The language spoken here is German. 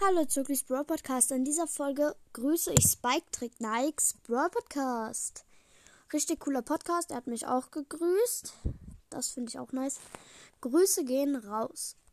Hallo Zirklis Brawl Podcast. In dieser Folge grüße ich Spike Trick Nikes Brawl Podcast. Richtig cooler Podcast. Er hat mich auch gegrüßt. Das finde ich auch nice. Grüße gehen raus.